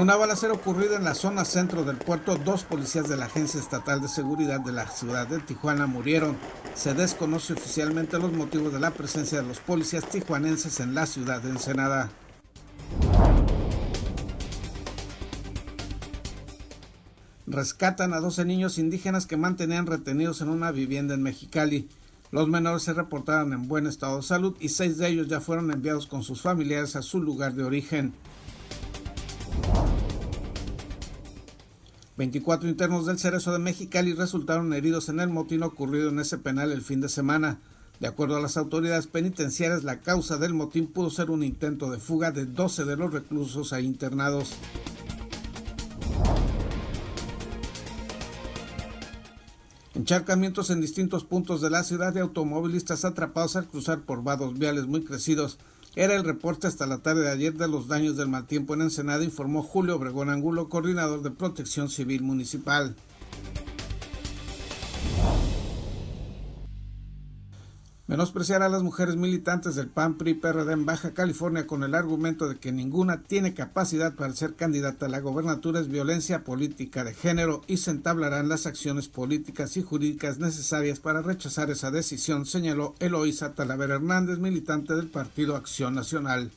Una balacera ocurrida en la zona centro del puerto, dos policías de la Agencia Estatal de Seguridad de la ciudad de Tijuana murieron. Se desconoce oficialmente los motivos de la presencia de los policías tijuanenses en la ciudad de Ensenada. Rescatan a 12 niños indígenas que mantenían retenidos en una vivienda en Mexicali. Los menores se reportaron en buen estado de salud y seis de ellos ya fueron enviados con sus familiares a su lugar de origen. 24 internos del Cerezo de Mexicali resultaron heridos en el motín ocurrido en ese penal el fin de semana. De acuerdo a las autoridades penitenciarias, la causa del motín pudo ser un intento de fuga de 12 de los reclusos e internados. Encharcamientos en distintos puntos de la ciudad de automovilistas atrapados al cruzar por vados viales muy crecidos era el reporte hasta la tarde de ayer de los daños del mal tiempo en Ensenada, informó Julio Obregón Angulo, coordinador de Protección Civil Municipal. Menospreciar a las mujeres militantes del PAN PRI PRD en Baja California con el argumento de que ninguna tiene capacidad para ser candidata a la gobernatura es violencia política de género y se entablarán las acciones políticas y jurídicas necesarias para rechazar esa decisión, señaló Eloísa Talavera Hernández, militante del Partido Acción Nacional.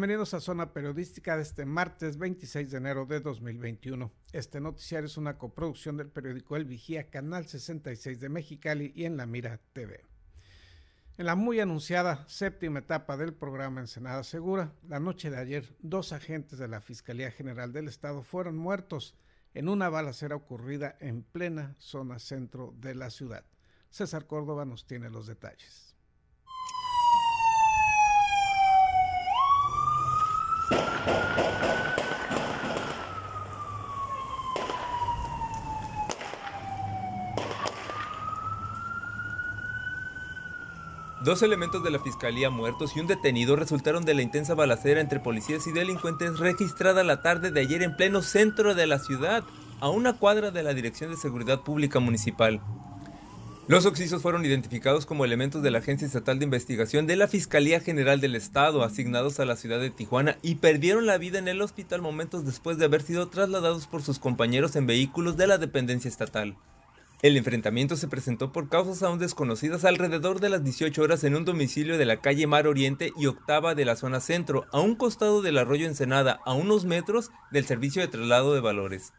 Bienvenidos a Zona Periodística de este martes 26 de enero de 2021. Este noticiario es una coproducción del periódico El Vigía, Canal 66 de Mexicali y en La Mira TV. En la muy anunciada séptima etapa del programa Ensenada Segura, la noche de ayer, dos agentes de la Fiscalía General del Estado fueron muertos en una balacera ocurrida en plena zona centro de la ciudad. César Córdoba nos tiene los detalles. Dos elementos de la fiscalía muertos y un detenido resultaron de la intensa balacera entre policías y delincuentes registrada la tarde de ayer en pleno centro de la ciudad, a una cuadra de la Dirección de Seguridad Pública Municipal. Los occisos fueron identificados como elementos de la Agencia Estatal de Investigación de la Fiscalía General del Estado, asignados a la ciudad de Tijuana, y perdieron la vida en el hospital momentos después de haber sido trasladados por sus compañeros en vehículos de la dependencia estatal. El enfrentamiento se presentó por causas aún desconocidas alrededor de las 18 horas en un domicilio de la calle Mar Oriente y Octava de la zona centro, a un costado del arroyo Ensenada, a unos metros del servicio de traslado de valores.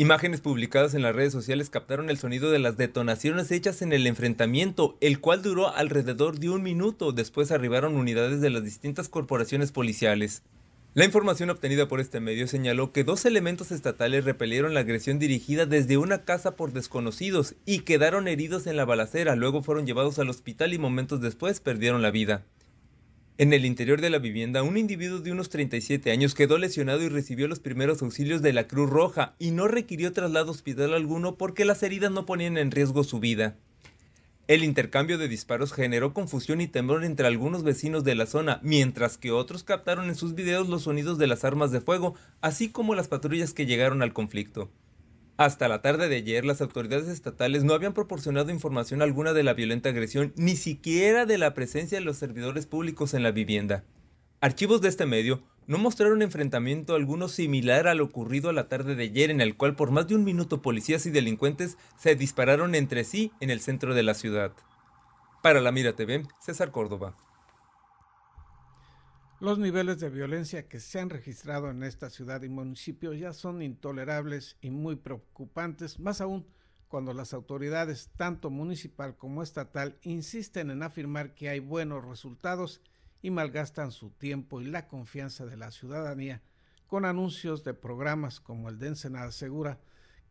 Imágenes publicadas en las redes sociales captaron el sonido de las detonaciones hechas en el enfrentamiento, el cual duró alrededor de un minuto. Después arribaron unidades de las distintas corporaciones policiales. La información obtenida por este medio señaló que dos elementos estatales repelieron la agresión dirigida desde una casa por desconocidos y quedaron heridos en la balacera, luego fueron llevados al hospital y momentos después perdieron la vida. En el interior de la vivienda, un individuo de unos 37 años quedó lesionado y recibió los primeros auxilios de la Cruz Roja y no requirió traslado hospital alguno porque las heridas no ponían en riesgo su vida. El intercambio de disparos generó confusión y temor entre algunos vecinos de la zona, mientras que otros captaron en sus videos los sonidos de las armas de fuego, así como las patrullas que llegaron al conflicto. Hasta la tarde de ayer, las autoridades estatales no habían proporcionado información alguna de la violenta agresión, ni siquiera de la presencia de los servidores públicos en la vivienda. Archivos de este medio no mostraron enfrentamiento alguno similar a lo ocurrido a la tarde de ayer en el cual por más de un minuto policías y delincuentes se dispararon entre sí en el centro de la ciudad. Para la Mira TV, César Córdoba. Los niveles de violencia que se han registrado en esta ciudad y municipio ya son intolerables y muy preocupantes, más aún cuando las autoridades, tanto municipal como estatal, insisten en afirmar que hay buenos resultados y malgastan su tiempo y la confianza de la ciudadanía con anuncios de programas como el de Ensenada Segura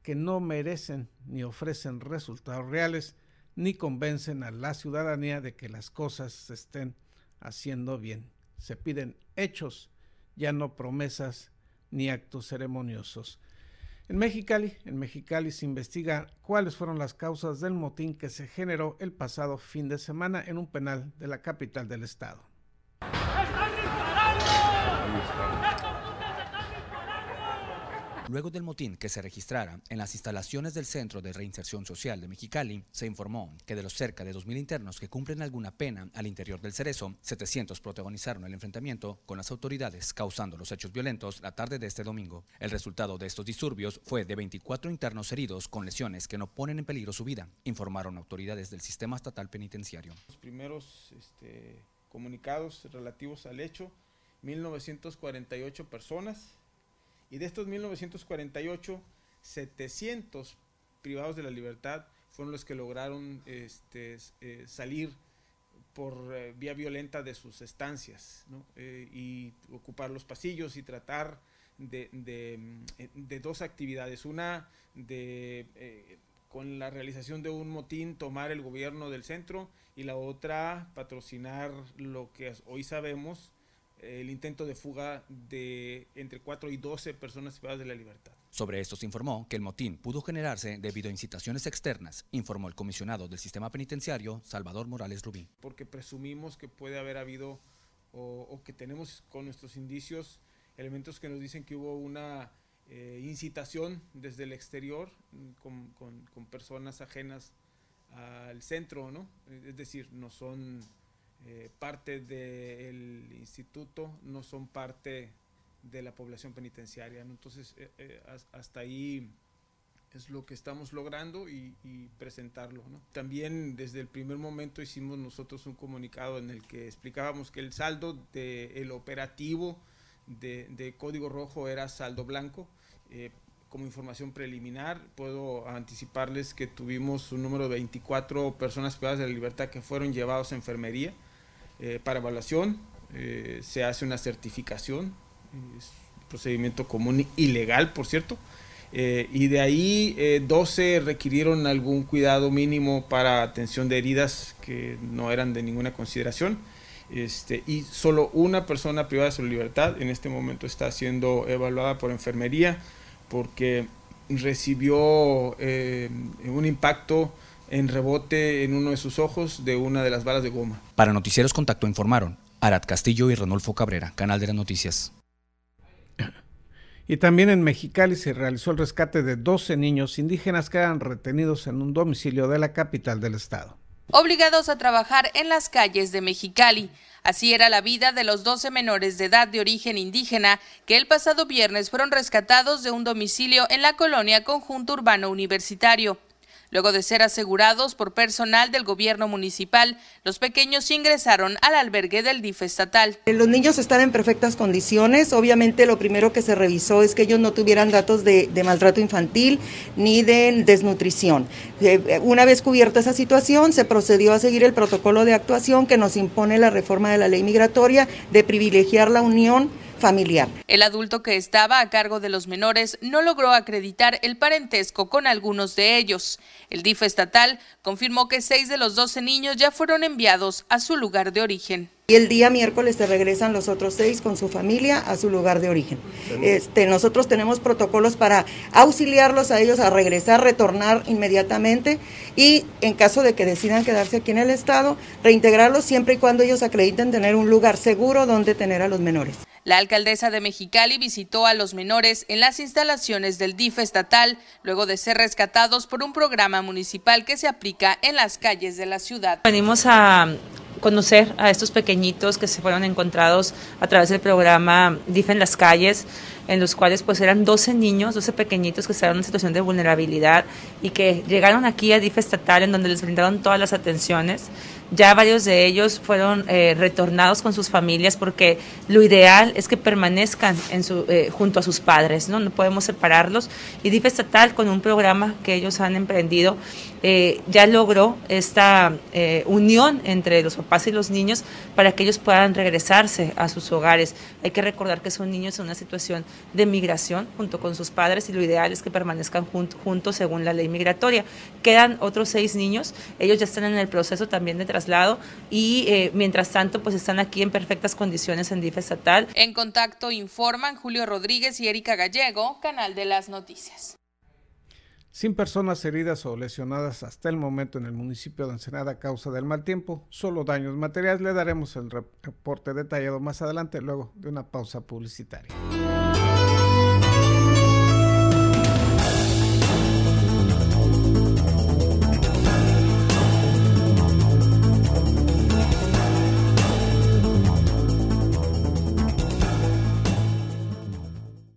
que no merecen ni ofrecen resultados reales ni convencen a la ciudadanía de que las cosas se estén haciendo bien. Se piden hechos, ya no promesas ni actos ceremoniosos. En Mexicali, en Mexicali se investiga cuáles fueron las causas del motín que se generó el pasado fin de semana en un penal de la capital del estado. Luego del motín que se registrara en las instalaciones del Centro de Reinserción Social de Mexicali, se informó que de los cerca de 2.000 internos que cumplen alguna pena al interior del Cerezo, 700 protagonizaron el enfrentamiento con las autoridades, causando los hechos violentos la tarde de este domingo. El resultado de estos disturbios fue de 24 internos heridos con lesiones que no ponen en peligro su vida, informaron autoridades del sistema estatal penitenciario. Los primeros este, comunicados relativos al hecho, 1948 personas y de estos 1948, 700 privados de la libertad fueron los que lograron este, eh, salir por eh, vía violenta de sus estancias eh, y ocupar los pasillos y tratar de, de dos actividades. Una de con la realización de un motín tomar el gobierno del centro y la otra patrocinar lo que hoy sabemos el intento de fuga de entre 4 y 12 personas privadas de la libertad. Sobre esto se informó que el motín pudo generarse debido a incitaciones externas, informó el comisionado del sistema penitenciario, Salvador Morales Rubí. Porque presumimos que puede haber habido o, que tenemos con nuestros indicios elementos que nos dicen que hubo una eh, incitación desde el exterior mm, con, con personas ajenas al centro, ¿no? Es decir, no son eh, parte del instituto, no son parte de la población penitenciaria. Entonces, eh, eh, hasta ahí es lo que estamos logrando y, presentarlo. También desde el primer momento hicimos nosotros un comunicado en el que explicábamos que el saldo del operativo de, Código Rojo era saldo blanco. como información preliminar, puedo anticiparles que tuvimos un número de 24 personas privadas de la libertad que fueron llevados a enfermería eh, para evaluación, eh, se hace una certificación, es un procedimiento común y legal, por cierto, eh, y de ahí 12 requirieron algún cuidado mínimo para atención de heridas que no eran de ninguna consideración. Este, y solo una persona privada de su libertad en este momento está siendo evaluada por enfermería porque recibió un impacto en rebote en uno de sus ojos de una de las balas de goma. Para Noticieros Contacto informaron Arad Castillo y Renolfo Cabrera, Canal de las Noticias. Y también en Mexicali se realizó el rescate de 12 niños indígenas que eran retenidos en un domicilio de la capital del estado. Obligados a trabajar en las calles de Mexicali. Así era la vida de los 12 menores de edad de origen indígena que el pasado viernes fueron rescatados de un domicilio en la colonia Conjunto Urbano Universitario. Luego de ser asegurados por personal del gobierno municipal, los pequeños ingresaron al albergue del DIF estatal. Los niños están en perfectas condiciones. Obviamente lo primero que se revisó es que ellos no tuvieran datos de, maltrato infantil ni de desnutrición. Eh, una vez cubierta esa situación, se procedió a seguir el protocolo de actuación que nos impone la reforma de la ley migratoria de privilegiar la unión familiar. El adulto que estaba a cargo de los menores no logró acreditar el parentesco con algunos de ellos. El DIF estatal confirmó que seis de los 12 niños ya fueron enviados a su lugar de origen. Y el día miércoles se regresan los otros seis con su familia a su lugar de origen. Este, nosotros tenemos protocolos para auxiliarlos a ellos a regresar, retornar inmediatamente y en caso de que decidan quedarse aquí en el estado, reintegrarlos siempre y cuando ellos acrediten tener un lugar seguro donde tener a los menores. La alcaldesa de Mexicali visitó a los menores en las instalaciones del DIF estatal luego de ser rescatados por un programa municipal que se aplica en las calles de la ciudad. Venimos a conocer a estos pequeñitos que se fueron encontrados a través del programa DIF en las calles. En los cuales pues eran 12 niños, 12 pequeñitos que estaban en situación de vulnerabilidad y que llegaron aquí a DIF estatal en donde les brindaron todas las atenciones. Ya varios de ellos fueron eh, retornados con sus familias porque lo ideal es que permanezcan eh, junto a sus padres, ¿no? No podemos separarlos. Y DIF estatal con un programa que ellos han emprendido eh, ya logró esta unión entre los papás y los niños para que ellos puedan regresarse a sus hogares. Hay que recordar que son niños en una situación de migración junto con sus padres y lo ideal es que permanezcan juntos según la ley migratoria. Quedan otros seis niños, ellos ya están en el proceso también de traslado y eh, mientras tanto pues están aquí en perfectas condiciones en DIF estatal. En contacto informan Julio Rodríguez y Erika Gallego, Canal de las Noticias. Sin personas heridas o lesionadas hasta el momento en el municipio de Ensenada a causa del mal tiempo, solo daños materiales. Le daremos el reporte detallado más adelante, luego de una pausa publicitaria.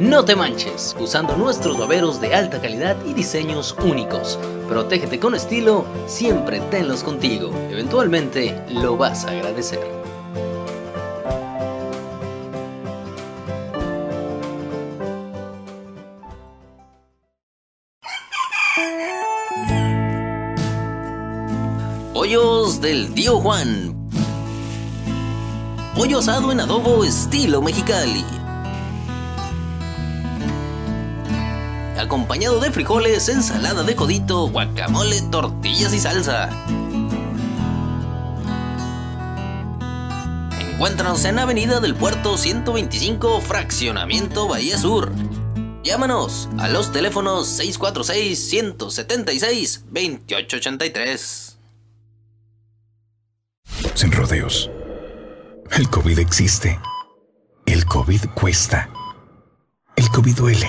No te manches, usando nuestros baberos de alta calidad y diseños únicos. Protégete con estilo, siempre tenlos contigo. Eventualmente lo vas a agradecer. Pollos del Tío Juan. Pollo asado en adobo estilo mexicali acompañado de frijoles, ensalada de codito, guacamole, tortillas y salsa. Encuéntranos en Avenida del Puerto 125, Fraccionamiento Bahía Sur. Llámanos a los teléfonos 646-176-2883. Sin rodeos. El COVID existe. El COVID cuesta. El COVID duele.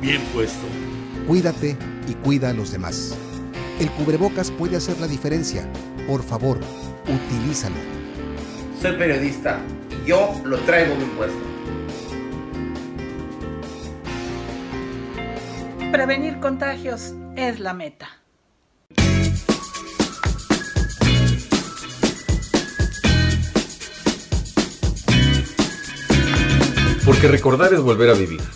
bien puesto. Cuídate y cuida a los demás. El cubrebocas puede hacer la diferencia. Por favor, utilízalo. Soy periodista y yo lo traigo bien puesto. Prevenir contagios es la meta. Porque recordar es volver a vivir.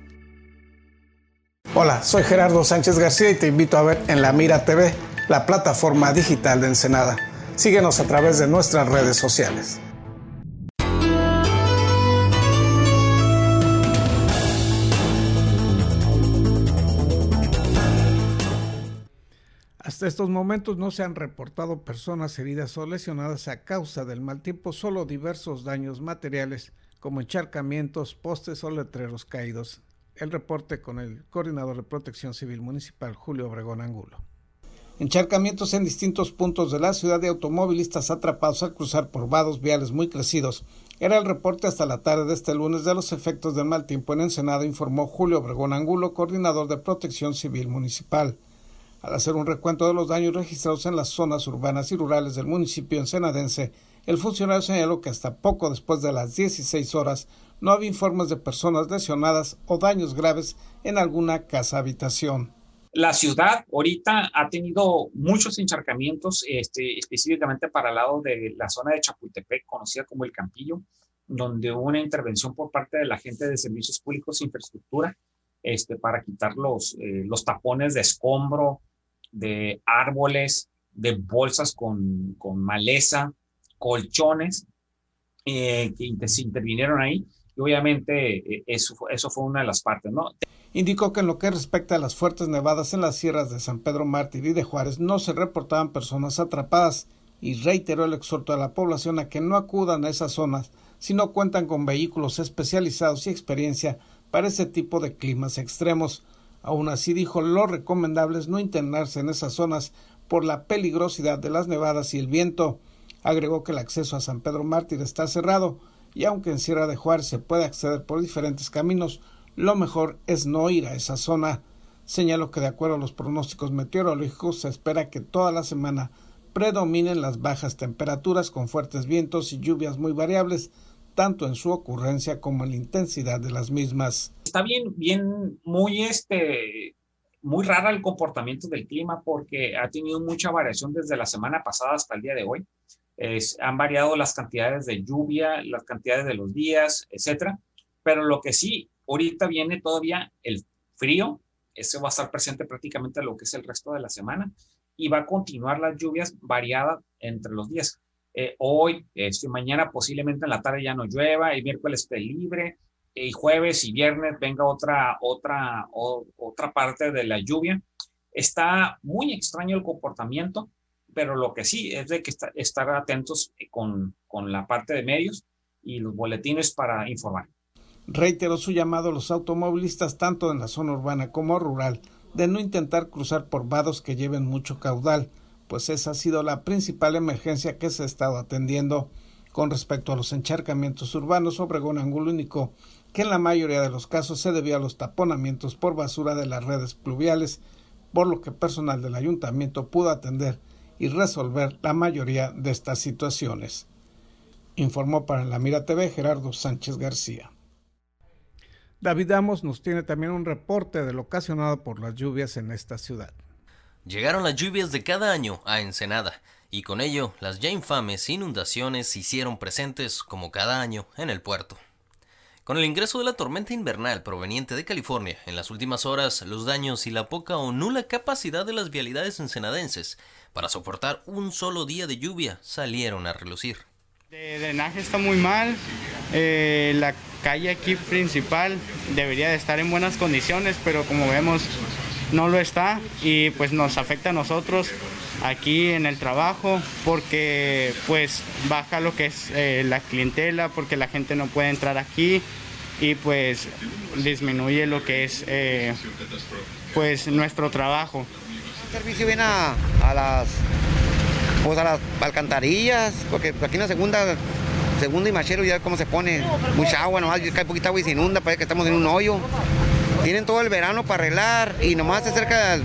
Hola, soy Gerardo Sánchez García y te invito a ver en La Mira TV, la plataforma digital de Ensenada. Síguenos a través de nuestras redes sociales. Hasta estos momentos no se han reportado personas heridas o lesionadas a causa del mal tiempo, solo diversos daños materiales como encharcamientos, postes o letreros caídos el reporte con el coordinador de protección civil municipal, Julio Obregón Angulo. Encharcamientos en distintos puntos de la ciudad de automovilistas atrapados al cruzar por vados viales muy crecidos. Era el reporte hasta la tarde de este lunes de los efectos del mal tiempo en Ensenada, informó Julio Obregón Angulo, coordinador de protección civil municipal. Al hacer un recuento de los daños registrados en las zonas urbanas y rurales del municipio ensenadense, el funcionario señaló que hasta poco después de las 16 horas no había informes de personas lesionadas o daños graves en alguna casa habitación. La ciudad ahorita ha tenido muchos encharcamientos, este, específicamente para el lado de la zona de Chapultepec, conocida como el Campillo, donde hubo una intervención por parte de la gente de Servicios Públicos e Infraestructura este, para quitar los, eh, los tapones de escombro, de árboles, de bolsas con, con maleza, colchones eh, que se intervinieron ahí y obviamente eh, eso, eso fue una de las partes, ¿no? Indicó que en lo que respecta a las fuertes nevadas en las sierras de San Pedro Mártir y de Juárez no se reportaban personas atrapadas y reiteró el exhorto a la población a que no acudan a esas zonas si no cuentan con vehículos especializados y experiencia para ese tipo de climas extremos. Aún así dijo lo recomendable es no internarse en esas zonas por la peligrosidad de las nevadas y el viento. Agregó que el acceso a San Pedro Mártir está cerrado, y aunque en Sierra de Juárez se puede acceder por diferentes caminos, lo mejor es no ir a esa zona. Señaló que de acuerdo a los pronósticos meteorológicos se espera que toda la semana predominen las bajas temperaturas con fuertes vientos y lluvias muy variables, tanto en su ocurrencia como en la intensidad de las mismas. Está bien, bien, muy este, muy rara el comportamiento del clima porque ha tenido mucha variación desde la semana pasada hasta el día de hoy han variado las cantidades de lluvia, las cantidades de los días, etcétera. Pero lo que sí, ahorita viene todavía el frío, ese va a estar presente prácticamente lo que es el resto de la semana y va a continuar las lluvias variadas entre los días. Eh, hoy, este, mañana posiblemente en la tarde ya no llueva, el miércoles esté libre, y jueves y viernes venga otra, otra, otra parte de la lluvia. Está muy extraño el comportamiento pero lo que sí es de que estar atentos con, con la parte de medios y los boletines para informar. Reiteró su llamado a los automovilistas tanto en la zona urbana como rural de no intentar cruzar por vados que lleven mucho caudal, pues esa ha sido la principal emergencia que se ha estado atendiendo. Con respecto a los encharcamientos urbanos, Obregón Angulo indicó que en la mayoría de los casos se debió a los taponamientos por basura de las redes pluviales, por lo que personal del ayuntamiento pudo atender y resolver la mayoría de estas situaciones. Informó para la Mira TV Gerardo Sánchez García. David Amos nos tiene también un reporte de lo ocasionado por las lluvias en esta ciudad. Llegaron las lluvias de cada año a Ensenada y con ello las ya infames inundaciones se hicieron presentes como cada año en el puerto. Con el ingreso de la tormenta invernal proveniente de California, en las últimas horas los daños y la poca o nula capacidad de las vialidades ensenadenses para soportar un solo día de lluvia salieron a relucir. El drenaje está muy mal, eh, la calle aquí principal debería de estar en buenas condiciones, pero como vemos no lo está y pues nos afecta a nosotros aquí en el trabajo porque pues baja lo que es eh, la clientela, porque la gente no puede entrar aquí y pues disminuye lo que es eh, pues nuestro trabajo servicio viene a, las pues a las alcantarillas, porque aquí en la segunda, segunda y machero ya cómo se pone, mucha agua, nomás cae poquita agua y se inunda, parece que estamos en un hoyo. tienen todo el verano para arreglar y nomás se acerca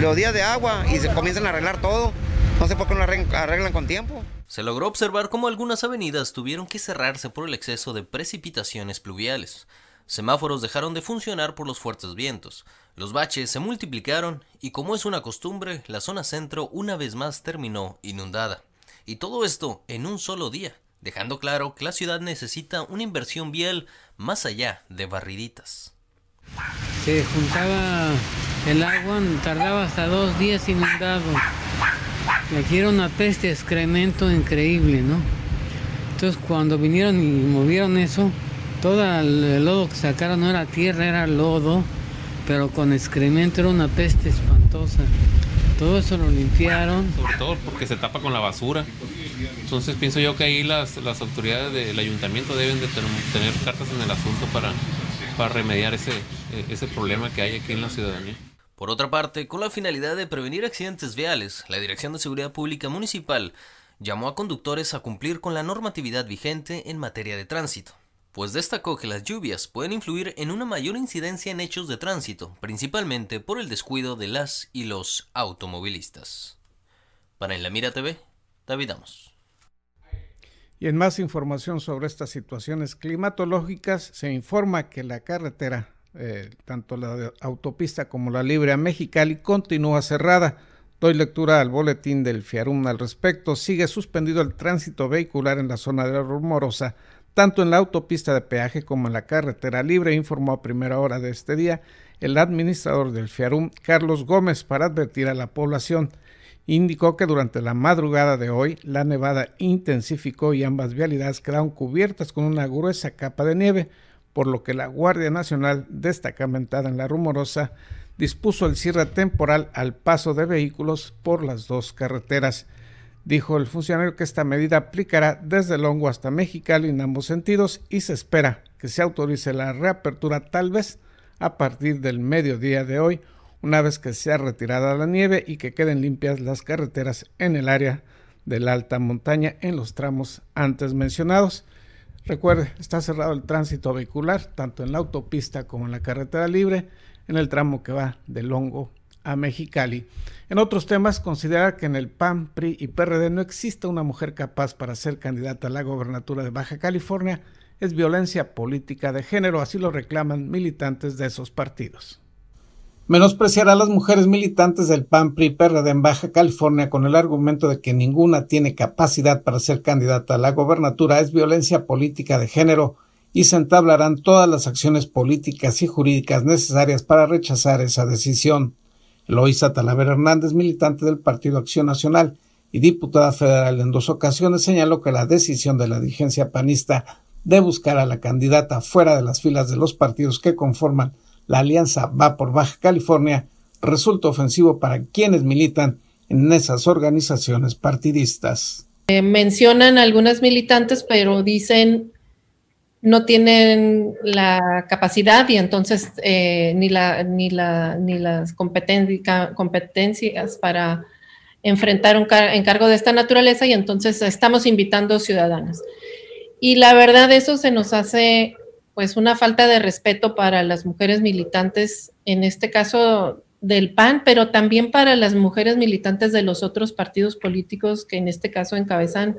los días de agua y se comienzan a arreglar todo. No sé por qué no arreglan con tiempo. Se logró observar cómo algunas avenidas tuvieron que cerrarse por el exceso de precipitaciones pluviales. Semáforos dejaron de funcionar por los fuertes vientos. Los baches se multiplicaron y como es una costumbre, la zona centro una vez más terminó inundada. Y todo esto en un solo día, dejando claro que la ciudad necesita una inversión vial más allá de barriditas. Se juntaba el agua, tardaba hasta dos días inundado. Aquí era una peste excremento increíble, ¿no? Entonces cuando vinieron y movieron eso, todo el lodo que sacaron no era tierra, era lodo, pero con excremento era una peste espantosa. Todo eso lo limpiaron. Sobre todo porque se tapa con la basura. Entonces pienso yo que ahí las, las autoridades del ayuntamiento deben de tener, cartas en el asunto para, para remediar ese, ese problema que hay aquí en la ciudadanía. Por otra parte, con la finalidad de prevenir accidentes viales, la Dirección de Seguridad Pública Municipal llamó a conductores a cumplir con la normatividad vigente en materia de tránsito, pues destacó que las lluvias pueden influir en una mayor incidencia en hechos de tránsito, principalmente por el descuido de las y los automovilistas. Para En la Mira TV, David Amos. Y en más información sobre estas situaciones climatológicas, se informa que la carretera eh, tanto la autopista como la libre a Mexicali continúa cerrada. Doy lectura al boletín del FIARUM al respecto. Sigue suspendido el tránsito vehicular en la zona de la Rumorosa, tanto en la autopista de peaje como en la carretera libre, informó a primera hora de este día el administrador del FIARUM, Carlos Gómez, para advertir a la población. Indicó que durante la madrugada de hoy la nevada intensificó y ambas vialidades quedaron cubiertas con una gruesa capa de nieve por lo que la Guardia Nacional, destacamentada en la rumorosa, dispuso el cierre temporal al paso de vehículos por las dos carreteras. Dijo el funcionario que esta medida aplicará desde Longo hasta Mexicali en ambos sentidos y se espera que se autorice la reapertura tal vez a partir del mediodía de hoy, una vez que sea retirada la nieve y que queden limpias las carreteras en el área de la alta montaña en los tramos antes mencionados. Recuerde, está cerrado el tránsito vehicular, tanto en la autopista como en la carretera libre, en el tramo que va de Longo a Mexicali. En otros temas, considerar que en el PAN, PRI y PRD no existe una mujer capaz para ser candidata a la gobernatura de Baja California es violencia política de género, así lo reclaman militantes de esos partidos. Menospreciar a las mujeres militantes del PAN PRI PRD en Baja California con el argumento de que ninguna tiene capacidad para ser candidata a la gobernatura es violencia política de género y se entablarán todas las acciones políticas y jurídicas necesarias para rechazar esa decisión. Eloísa Talavera Hernández, militante del Partido Acción Nacional y diputada federal en dos ocasiones, señaló que la decisión de la dirigencia panista de buscar a la candidata fuera de las filas de los partidos que conforman la alianza va por Baja California resulta ofensivo para quienes militan en esas organizaciones partidistas. Eh, mencionan algunas militantes, pero dicen no tienen la capacidad y entonces eh, ni, la, ni, la, ni las competencias para enfrentar un encargo de esta naturaleza y entonces estamos invitando ciudadanos. Y la verdad eso se nos hace pues una falta de respeto para las mujeres militantes, en este caso del PAN, pero también para las mujeres militantes de los otros partidos políticos que en este caso encabezan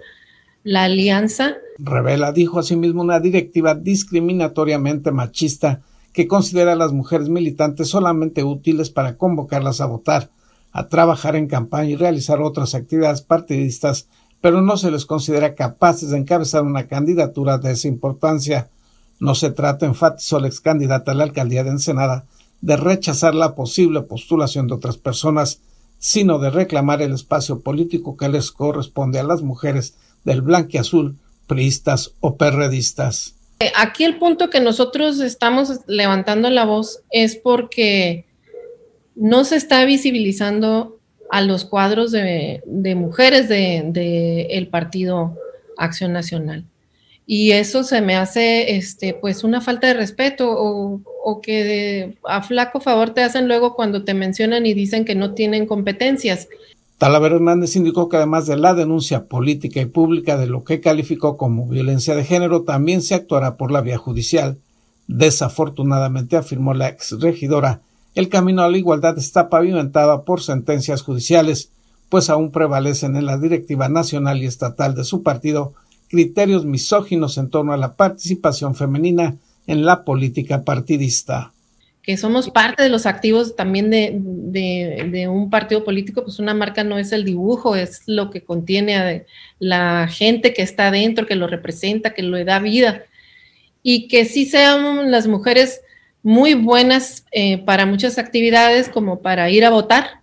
la alianza. Revela, dijo asimismo, una directiva discriminatoriamente machista que considera a las mujeres militantes solamente útiles para convocarlas a votar, a trabajar en campaña y realizar otras actividades partidistas, pero no se les considera capaces de encabezar una candidatura de esa importancia. No se trata, enfatizó la ex candidata a la alcaldía de Ensenada, de rechazar la posible postulación de otras personas, sino de reclamar el espacio político que les corresponde a las mujeres del blanquiazul, priistas o perredistas. Aquí el punto que nosotros estamos levantando la voz es porque no se está visibilizando a los cuadros de, mujeres del de, Partido Acción Nacional y eso se me hace este pues una falta de respeto o, que a flaco favor te hacen luego cuando te mencionan y dicen que no tienen competencias. Talavera Hernández indicó que además de la denuncia política y pública de lo que calificó como violencia de género, también se actuará por la vía judicial. Desafortunadamente, afirmó la ex regidora, el camino a la igualdad está pavimentado por sentencias judiciales, pues aún prevalecen en la directiva nacional y estatal de su partido criterios misóginos en torno a la participación femenina en la política partidista. Que somos parte de los activos también de, un partido político, pues una marca no es el dibujo, es lo que contiene la gente que está dentro, que lo representa, que le da vida. Y que sí sean las mujeres muy buenas eh, para muchas actividades, como para ir a votar,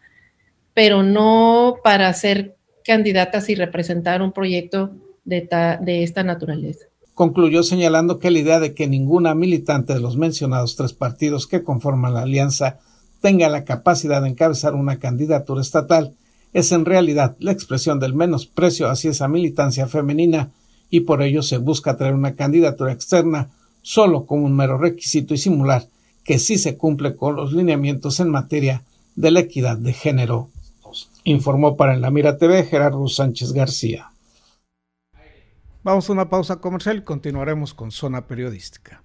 pero no para ser candidatas y representar un proyecto de, esta naturaleza. Concluyó señalando que la idea de que ninguna militante de los mencionados tres partidos que conforman la alianza tenga la capacidad de encabezar una candidatura estatal es en realidad la expresión del menosprecio hacia esa militancia femenina y por ello se busca traer una candidatura externa solo como un mero requisito y simular que sí se cumple con los lineamientos en materia de la equidad de género. Informó para En la Mira TV Gerardo Sánchez García. Vamos a una pausa comercial y continuaremos con Zona Periodística.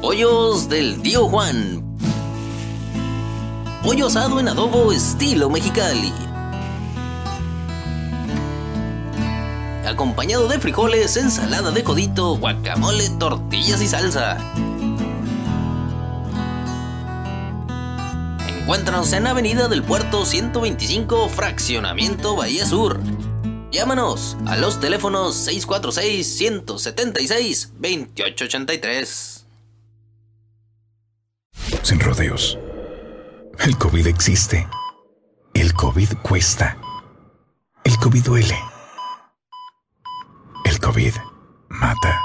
Pollos del tío Juan. Pollo asado en adobo estilo mexicali. Acompañado de frijoles, ensalada de codito, guacamole, tortillas y salsa. Encuéntranos en Avenida del Puerto 125, Fraccionamiento Bahía Sur. Llámanos a los teléfonos 646-176-2883 sin rodeos. El COVID existe. El COVID cuesta. El COVID duele. El COVID mata.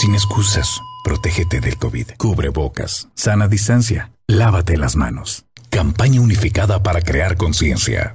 Sin excusas, protégete del COVID. Cubre bocas, sana distancia, lávate las manos. Campaña unificada para crear conciencia.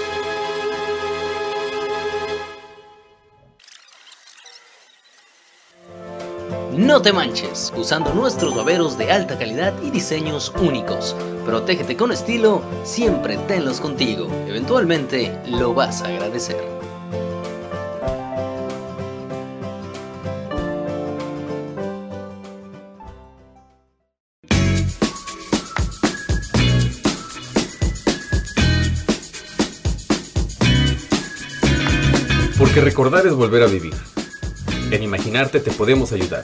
No te manches usando nuestros baberos de alta calidad y diseños únicos. Protégete con estilo, siempre tenlos contigo. Eventualmente lo vas a agradecer. Porque recordar es volver a vivir. En imaginarte te podemos ayudar.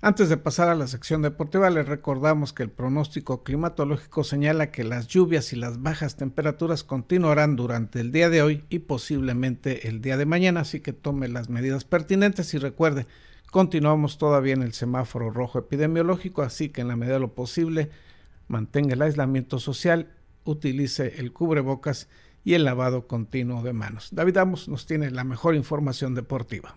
Antes de pasar a la sección deportiva, les recordamos que el pronóstico climatológico señala que las lluvias y las bajas temperaturas continuarán durante el día de hoy y posiblemente el día de mañana, así que tome las medidas pertinentes y recuerde, continuamos todavía en el semáforo rojo epidemiológico, así que en la medida de lo posible mantenga el aislamiento social, utilice el cubrebocas y el lavado continuo de manos. David Amos nos tiene la mejor información deportiva.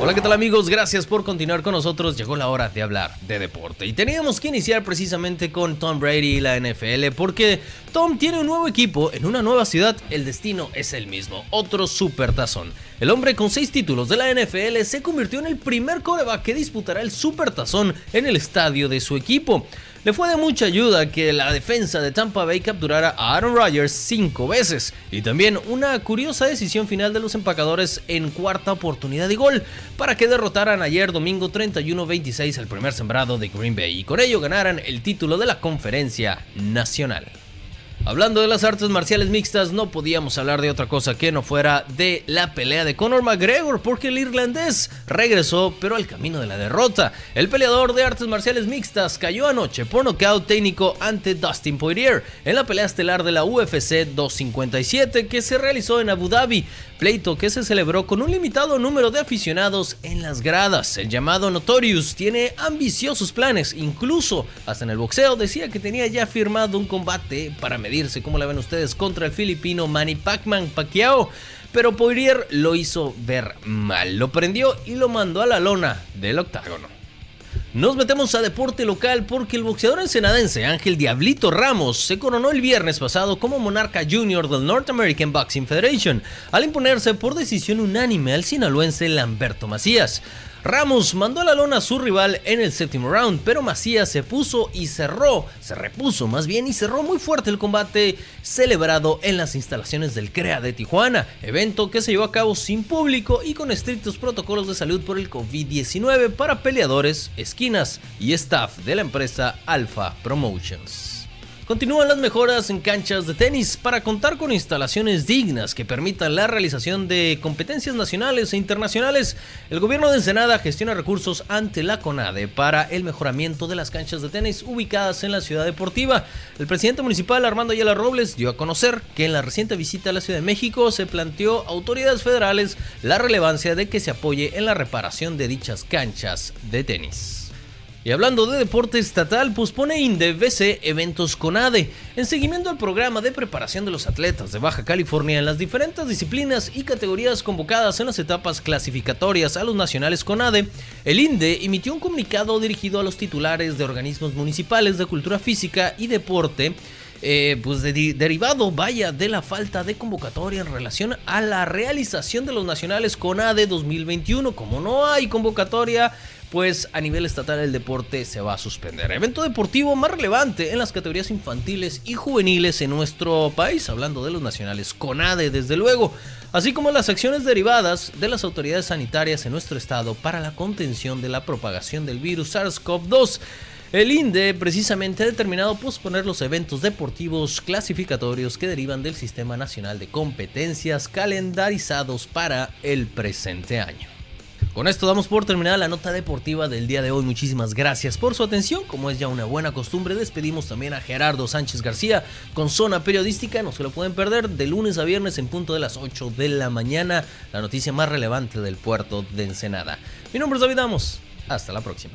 Hola, ¿qué tal amigos? Gracias por continuar con nosotros. Llegó la hora de hablar de deporte. Y teníamos que iniciar precisamente con Tom Brady y la NFL porque Tom tiene un nuevo equipo en una nueva ciudad. El destino es el mismo, otro supertazón. El hombre con seis títulos de la NFL se convirtió en el primer coreback que disputará el supertazón en el estadio de su equipo. Le fue de mucha ayuda que la defensa de Tampa Bay capturara a Aaron Rodgers cinco veces y también una curiosa decisión final de los empacadores en cuarta oportunidad de gol para que derrotaran ayer domingo 31-26 al primer sembrado de Green Bay y con ello ganaran el título de la conferencia nacional. Hablando de las artes marciales mixtas, no podíamos hablar de otra cosa que no fuera de la pelea de Conor McGregor, porque el irlandés regresó, pero al camino de la derrota. El peleador de artes marciales mixtas cayó anoche por nocaut técnico ante Dustin Poirier en la pelea estelar de la UFC 257 que se realizó en Abu Dhabi, pleito que se celebró con un limitado número de aficionados en las gradas. El llamado Notorious tiene ambiciosos planes, incluso hasta en el boxeo decía que tenía ya firmado un combate para medir como la ven ustedes, contra el filipino Manny Pacman Pacquiao. Pero Poirier lo hizo ver mal, lo prendió y lo mandó a la lona del octágono. Nos metemos a deporte local porque el boxeador ensenadense Ángel Diablito Ramos se coronó el viernes pasado como monarca junior del North American Boxing Federation al imponerse por decisión unánime al sinaloense Lamberto Macías. Ramos mandó a la lona a su rival en el séptimo round, pero Macías se puso y cerró, se repuso más bien y cerró muy fuerte el combate celebrado en las instalaciones del CREA de Tijuana, evento que se llevó a cabo sin público y con estrictos protocolos de salud por el COVID-19 para peleadores, esquinas y staff de la empresa Alpha Promotions. Continúan las mejoras en canchas de tenis para contar con instalaciones dignas que permitan la realización de competencias nacionales e internacionales. El gobierno de Ensenada gestiona recursos ante la CONADE para el mejoramiento de las canchas de tenis ubicadas en la ciudad deportiva. El presidente municipal Armando Ayala Robles dio a conocer que en la reciente visita a la Ciudad de México se planteó a autoridades federales la relevancia de que se apoye en la reparación de dichas canchas de tenis. Y hablando de deporte estatal, pospone INDEVC eventos con ADE, en seguimiento al programa de preparación de los atletas de Baja California en las diferentes disciplinas y categorías convocadas en las etapas clasificatorias a los nacionales con ADE, el INDE emitió un comunicado dirigido a los titulares de organismos municipales de cultura física y deporte eh, pues derivado, vaya, de la falta de convocatoria en relación a la realización de los nacionales con ADE 2021. Como no hay convocatoria, pues a nivel estatal el deporte se va a suspender. Evento deportivo más relevante en las categorías infantiles y juveniles en nuestro país, hablando de los nacionales CONADE desde luego, así como las acciones derivadas de las autoridades sanitarias en nuestro estado para la contención de la propagación del virus SARS-CoV-2. El INDE precisamente ha determinado posponer los eventos deportivos clasificatorios que derivan del Sistema Nacional de Competencias calendarizados para el presente año. Con esto damos por terminada la nota deportiva del día de hoy. Muchísimas gracias por su atención. Como es ya una buena costumbre, despedimos también a Gerardo Sánchez García con Zona Periodística. No se lo pueden perder de lunes a viernes en punto de las 8 de la mañana. La noticia más relevante del puerto de Ensenada. Mi nombre es David Amos. Hasta la próxima.